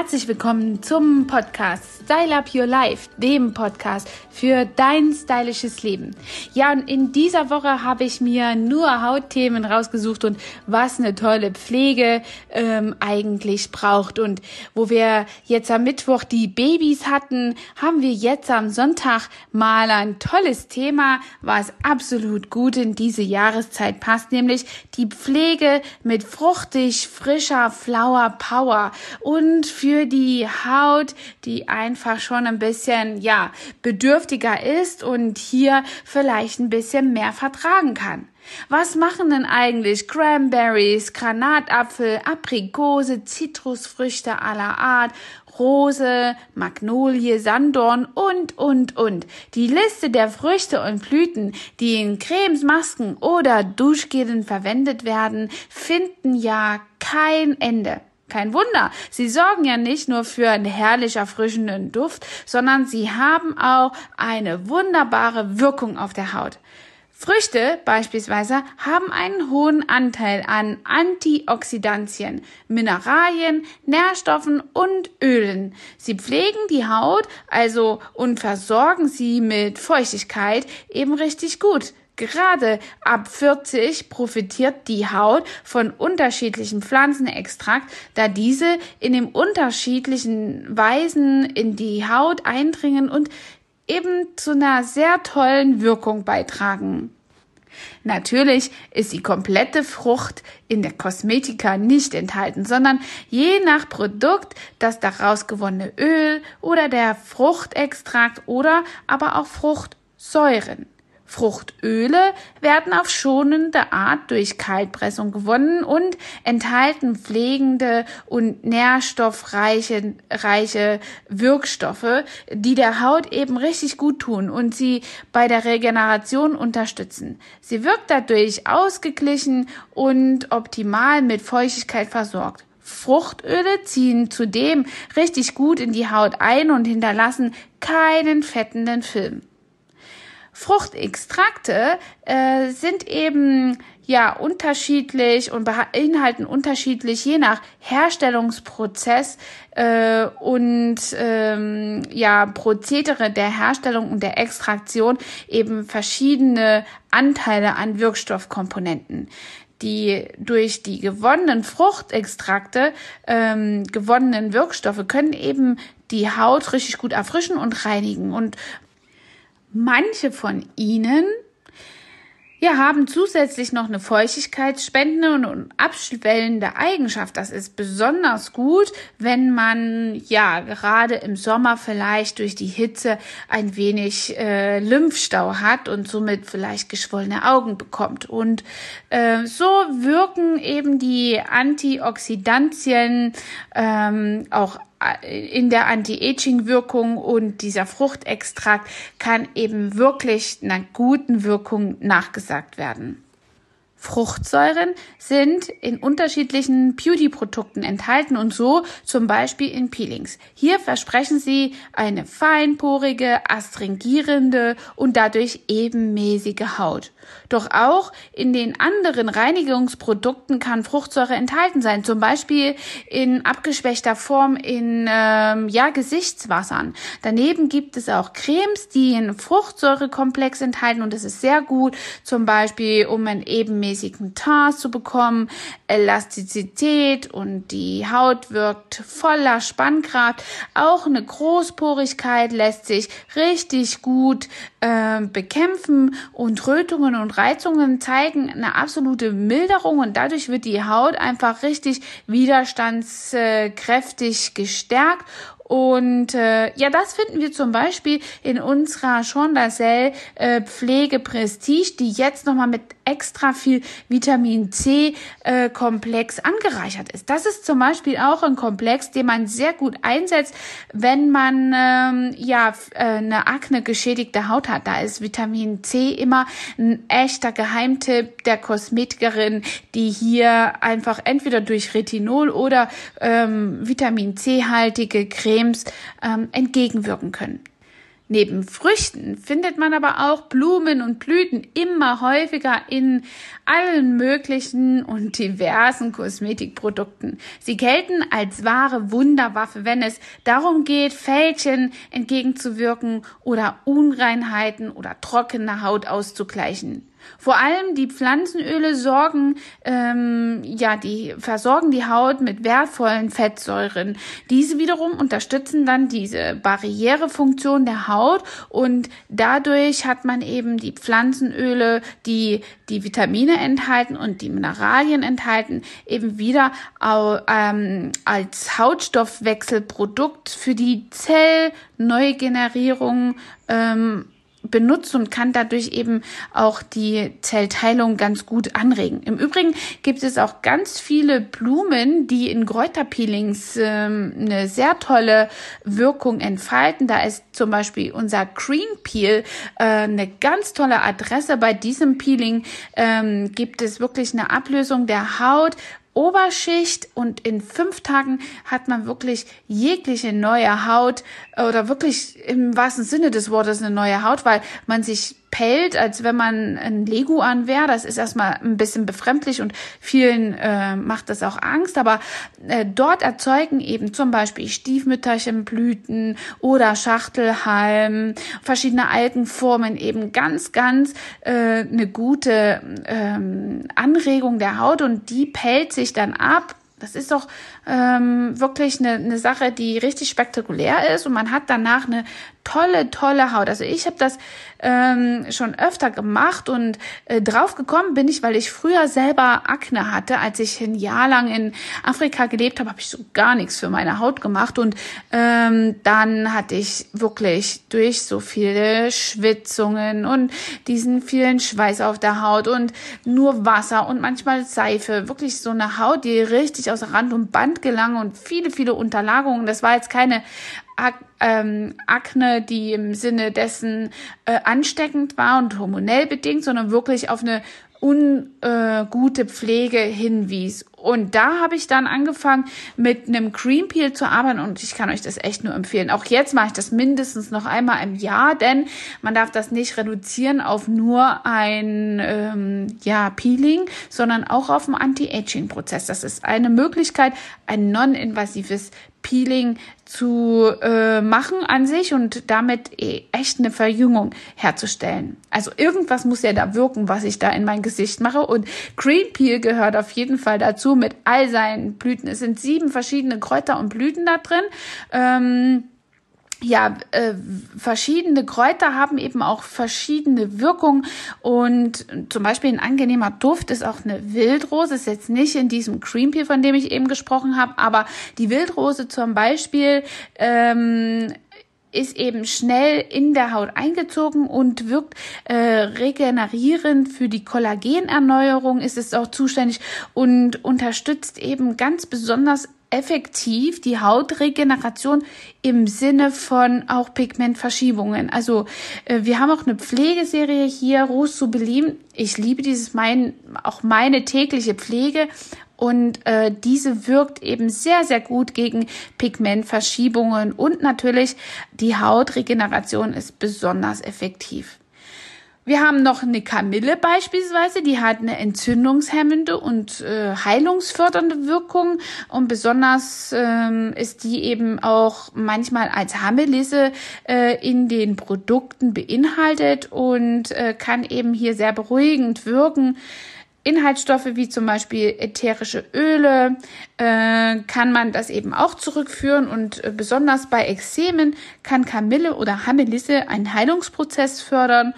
Herzlich willkommen zum Podcast Style Up Your Life, dem Podcast für dein stylisches Leben. Ja, und in dieser Woche habe ich mir nur Hautthemen rausgesucht und was eine tolle Pflege ähm, eigentlich braucht. Und wo wir jetzt am Mittwoch die Babys hatten, haben wir jetzt am Sonntag mal ein tolles Thema, was absolut gut in diese Jahreszeit passt, nämlich die Pflege mit fruchtig, frischer Flower Power und für die Haut, die einfach schon ein bisschen, ja, bedürftiger ist und hier vielleicht ein bisschen mehr vertragen kann. Was machen denn eigentlich Cranberries, Granatapfel, Aprikose, Zitrusfrüchte aller Art, Rose, Magnolie, Sanddorn und, und, und. Die Liste der Früchte und Blüten, die in Cremes, Masken oder Duschgelen verwendet werden, finden ja kein Ende. Kein Wunder, sie sorgen ja nicht nur für einen herrlich erfrischenden Duft, sondern sie haben auch eine wunderbare Wirkung auf der Haut. Früchte beispielsweise haben einen hohen Anteil an Antioxidantien, Mineralien, Nährstoffen und Ölen. Sie pflegen die Haut also und versorgen sie mit Feuchtigkeit eben richtig gut. Gerade ab 40 profitiert die Haut von unterschiedlichen Pflanzenextrakt, da diese in den unterschiedlichen Weisen in die Haut eindringen und eben zu einer sehr tollen Wirkung beitragen. Natürlich ist die komplette Frucht in der Kosmetika nicht enthalten, sondern je nach Produkt das daraus gewonnene Öl oder der Fruchtextrakt oder aber auch Fruchtsäuren. Fruchtöle werden auf schonende Art durch Kaltpressung gewonnen und enthalten pflegende und nährstoffreiche reiche Wirkstoffe, die der Haut eben richtig gut tun und sie bei der Regeneration unterstützen. Sie wirkt dadurch ausgeglichen und optimal mit Feuchtigkeit versorgt. Fruchtöle ziehen zudem richtig gut in die Haut ein und hinterlassen keinen fettenden Film. Fruchtextrakte äh, sind eben ja unterschiedlich und beinhalten unterschiedlich je nach Herstellungsprozess äh, und ähm, ja Prozedere der Herstellung und der Extraktion eben verschiedene Anteile an Wirkstoffkomponenten die durch die gewonnenen Fruchtextrakte ähm, gewonnenen Wirkstoffe können eben die Haut richtig gut erfrischen und reinigen. Und Manche von ihnen ja, haben zusätzlich noch eine feuchtigkeitsspendende und abschwellende Eigenschaft. Das ist besonders gut, wenn man ja gerade im Sommer vielleicht durch die Hitze ein wenig äh, Lymphstau hat und somit vielleicht geschwollene Augen bekommt. Und äh, so wirken eben die Antioxidantien ähm, auch in der Anti-Aging-Wirkung und dieser Fruchtextrakt kann eben wirklich einer guten Wirkung nachgesagt werden. Fruchtsäuren sind in unterschiedlichen Beauty-Produkten enthalten und so zum Beispiel in Peelings. Hier versprechen sie eine feinporige, astringierende und dadurch ebenmäßige Haut. Doch auch in den anderen Reinigungsprodukten kann Fruchtsäure enthalten sein, zum Beispiel in abgeschwächter Form in ähm, ja, Gesichtswassern. Daneben gibt es auch Cremes, die einen Fruchtsäurekomplex enthalten und das ist sehr gut, zum Beispiel um ein ebenmäßiges regelmäßigen Teint zu bekommen, Elastizität und die Haut wirkt voller Spannkraft. Auch eine Großporigkeit lässt sich richtig gut äh, bekämpfen und Rötungen und Reizungen zeigen eine absolute Milderung und dadurch wird die Haut einfach richtig widerstandskräftig gestärkt und äh, ja, das finden wir zum Beispiel in unserer Chondacell äh, Pflege Prestige, die jetzt nochmal mit extra viel Vitamin C äh, Komplex angereichert ist. Das ist zum Beispiel auch ein Komplex, den man sehr gut einsetzt, wenn man ähm, ja äh, eine Akne geschädigte Haut hat. Da ist Vitamin C immer ein echter Geheimtipp der Kosmetikerin, die hier einfach entweder durch Retinol oder ähm, Vitamin C haltige Creme Cremes ähm, entgegenwirken können. Neben Früchten findet man aber auch Blumen und Blüten immer häufiger in allen möglichen und diversen Kosmetikprodukten. Sie gelten als wahre Wunderwaffe, wenn es darum geht, Fältchen entgegenzuwirken oder Unreinheiten oder trockene Haut auszugleichen. Vor allem die Pflanzenöle sorgen, ähm, ja, die versorgen die Haut mit wertvollen Fettsäuren. Diese wiederum unterstützen dann diese Barrierefunktion der Haut und dadurch hat man eben die Pflanzenöle, die die Vitamine enthalten und die Mineralien enthalten, eben wieder ähm, als Hautstoffwechselprodukt für die Zellneugenerierung ähm, benutzt und kann dadurch eben auch die Zellteilung ganz gut anregen. Im Übrigen gibt es auch ganz viele Blumen, die in Kräuterpeelings ähm, eine sehr tolle Wirkung entfalten. Da ist zum Beispiel unser Green Peel äh, eine ganz tolle Adresse. Bei diesem Peeling ähm, gibt es wirklich eine Ablösung der Haut, Oberschicht und in fünf Tagen hat man wirklich jegliche neue Haut oder wirklich im wahrsten Sinne des Wortes eine neue Haut, weil man sich pellt, als wenn man ein Lego an wäre. Das ist erstmal ein bisschen befremdlich und vielen äh, macht das auch Angst. Aber äh, dort erzeugen eben zum Beispiel Stiefmütterchenblüten oder Schachtelhalm, verschiedene Algenformen eben ganz, ganz äh, eine gute ähm, Anregung der Haut und die pellt sich dann ab das ist doch ähm, wirklich eine, eine Sache, die richtig spektakulär ist und man hat danach eine tolle, tolle Haut. Also ich habe das ähm, schon öfter gemacht und äh, drauf gekommen bin ich, weil ich früher selber Akne hatte. Als ich ein Jahr lang in Afrika gelebt habe, habe ich so gar nichts für meine Haut gemacht und ähm, dann hatte ich wirklich durch so viele Schwitzungen und diesen vielen Schweiß auf der Haut und nur Wasser und manchmal Seife, wirklich so eine Haut, die richtig aus Rand und Band gelang und viele, viele Unterlagungen. Das war jetzt keine Ak ähm, Akne, die im Sinne dessen äh, ansteckend war und hormonell bedingt, sondern wirklich auf eine ungute äh, Pflege hinwies. Und da habe ich dann angefangen mit einem Cream Peel zu arbeiten und ich kann euch das echt nur empfehlen. Auch jetzt mache ich das mindestens noch einmal im Jahr, denn man darf das nicht reduzieren auf nur ein ähm, ja, Peeling, sondern auch auf einen Anti-Aging-Prozess. Das ist eine Möglichkeit, ein non-invasives Peeling zu äh, machen an sich und damit e, echt eine Verjüngung herzustellen. Also irgendwas muss ja da wirken, was ich da in mein Gesicht mache und Green Peel gehört auf jeden Fall dazu mit all seinen Blüten. Es sind sieben verschiedene Kräuter und Blüten da drin. Ähm, ja, äh, verschiedene Kräuter haben eben auch verschiedene Wirkungen und zum Beispiel ein angenehmer Duft ist auch eine Wildrose, ist jetzt nicht in diesem Cream Pea, von dem ich eben gesprochen habe, aber die Wildrose zum Beispiel ähm, ist eben schnell in der Haut eingezogen und wirkt äh, regenerierend für die Kollagenerneuerung, ist es auch zuständig und unterstützt eben ganz besonders effektiv die Hautregeneration im Sinne von auch Pigmentverschiebungen. Also äh, wir haben auch eine Pflegeserie hier, Rose Sublime. Ich liebe dieses mein, auch meine tägliche Pflege und äh, diese wirkt eben sehr, sehr gut gegen Pigmentverschiebungen und natürlich die Hautregeneration ist besonders effektiv. Wir haben noch eine Kamille beispielsweise, die hat eine entzündungshemmende und äh, heilungsfördernde Wirkung und besonders ähm, ist die eben auch manchmal als Hammelisse äh, in den Produkten beinhaltet und äh, kann eben hier sehr beruhigend wirken. Inhaltsstoffe wie zum Beispiel ätherische Öle äh, kann man das eben auch zurückführen und äh, besonders bei Ekzemen kann Kamille oder Hamelisse einen Heilungsprozess fördern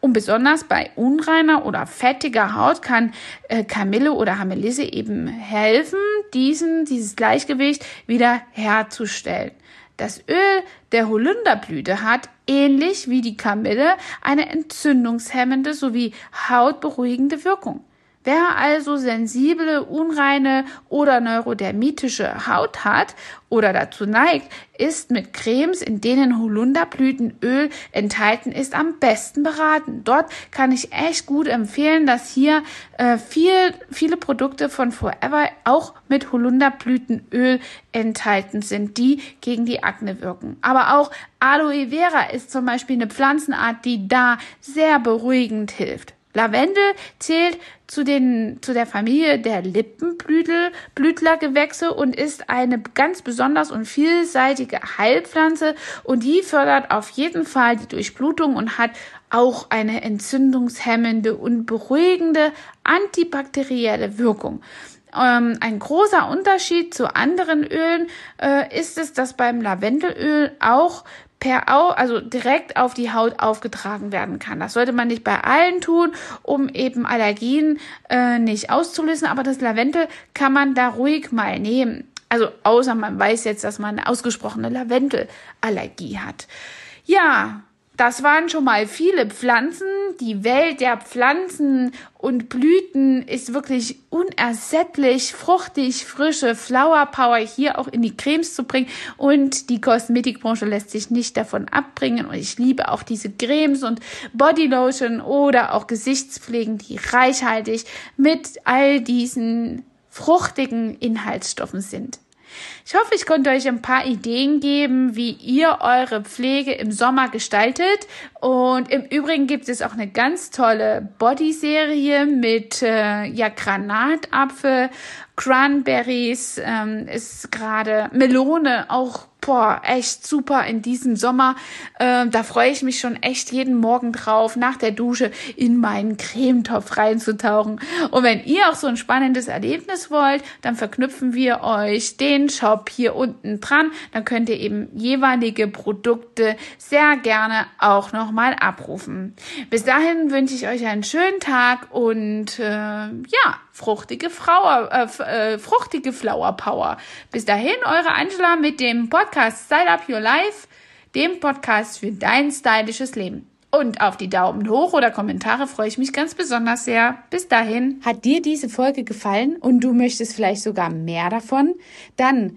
und besonders bei unreiner oder fettiger Haut kann äh, Kamille oder Hamelisse eben helfen, diesen, dieses Gleichgewicht wieder herzustellen. Das Öl der Holunderblüte hat, ähnlich wie die Kamille, eine entzündungshemmende sowie hautberuhigende Wirkung. Wer also sensible, unreine oder neurodermitische Haut hat oder dazu neigt, ist mit Cremes, in denen Holunderblütenöl enthalten ist, am besten beraten. Dort kann ich echt gut empfehlen, dass hier äh, viel, viele Produkte von Forever auch mit Holunderblütenöl enthalten sind, die gegen die Akne wirken. Aber auch Aloe Vera ist zum Beispiel eine Pflanzenart, die da sehr beruhigend hilft. Lavendel zählt zu den, zu der Familie der Lippenblütel, Blütlergewächse und ist eine ganz besonders und vielseitige Heilpflanze und die fördert auf jeden Fall die Durchblutung und hat auch eine entzündungshemmende und beruhigende antibakterielle Wirkung. Ähm, ein großer Unterschied zu anderen Ölen äh, ist es, dass beim Lavendelöl auch per Au also direkt auf die Haut aufgetragen werden kann. Das sollte man nicht bei allen tun, um eben Allergien äh, nicht auszulösen, aber das Lavendel kann man da ruhig mal nehmen. Also außer man weiß jetzt, dass man eine ausgesprochene Lavendelallergie hat. Ja, das waren schon mal viele Pflanzen. Die Welt der Pflanzen und Blüten ist wirklich unersättlich, fruchtig, frische Flower Power hier auch in die Cremes zu bringen. Und die Kosmetikbranche lässt sich nicht davon abbringen. Und ich liebe auch diese Cremes und Bodylotion oder auch Gesichtspflegen, die reichhaltig mit all diesen fruchtigen Inhaltsstoffen sind. Ich hoffe, ich konnte euch ein paar Ideen geben, wie ihr eure Pflege im Sommer gestaltet. Und im Übrigen gibt es auch eine ganz tolle Body-Serie mit äh, ja, Granatapfel, Cranberries, ähm, ist gerade Melone auch boah, echt super in diesem Sommer. Ähm, da freue ich mich schon echt jeden Morgen drauf, nach der Dusche in meinen Cremetopf reinzutauchen. Und wenn ihr auch so ein spannendes Erlebnis wollt, dann verknüpfen wir euch den Shop hier unten dran. Dann könnt ihr eben jeweilige Produkte sehr gerne auch nochmal abrufen. Bis dahin wünsche ich euch einen schönen Tag und äh, ja, fruchtige Frau, äh, äh, fruchtige Flower Power. Bis dahin, eure Angela mit dem Podcast Style Up Your Life, dem Podcast für dein stylisches Leben. Und auf die Daumen hoch oder Kommentare freue ich mich ganz besonders sehr. Bis dahin. Hat dir diese Folge gefallen und du möchtest vielleicht sogar mehr davon? Dann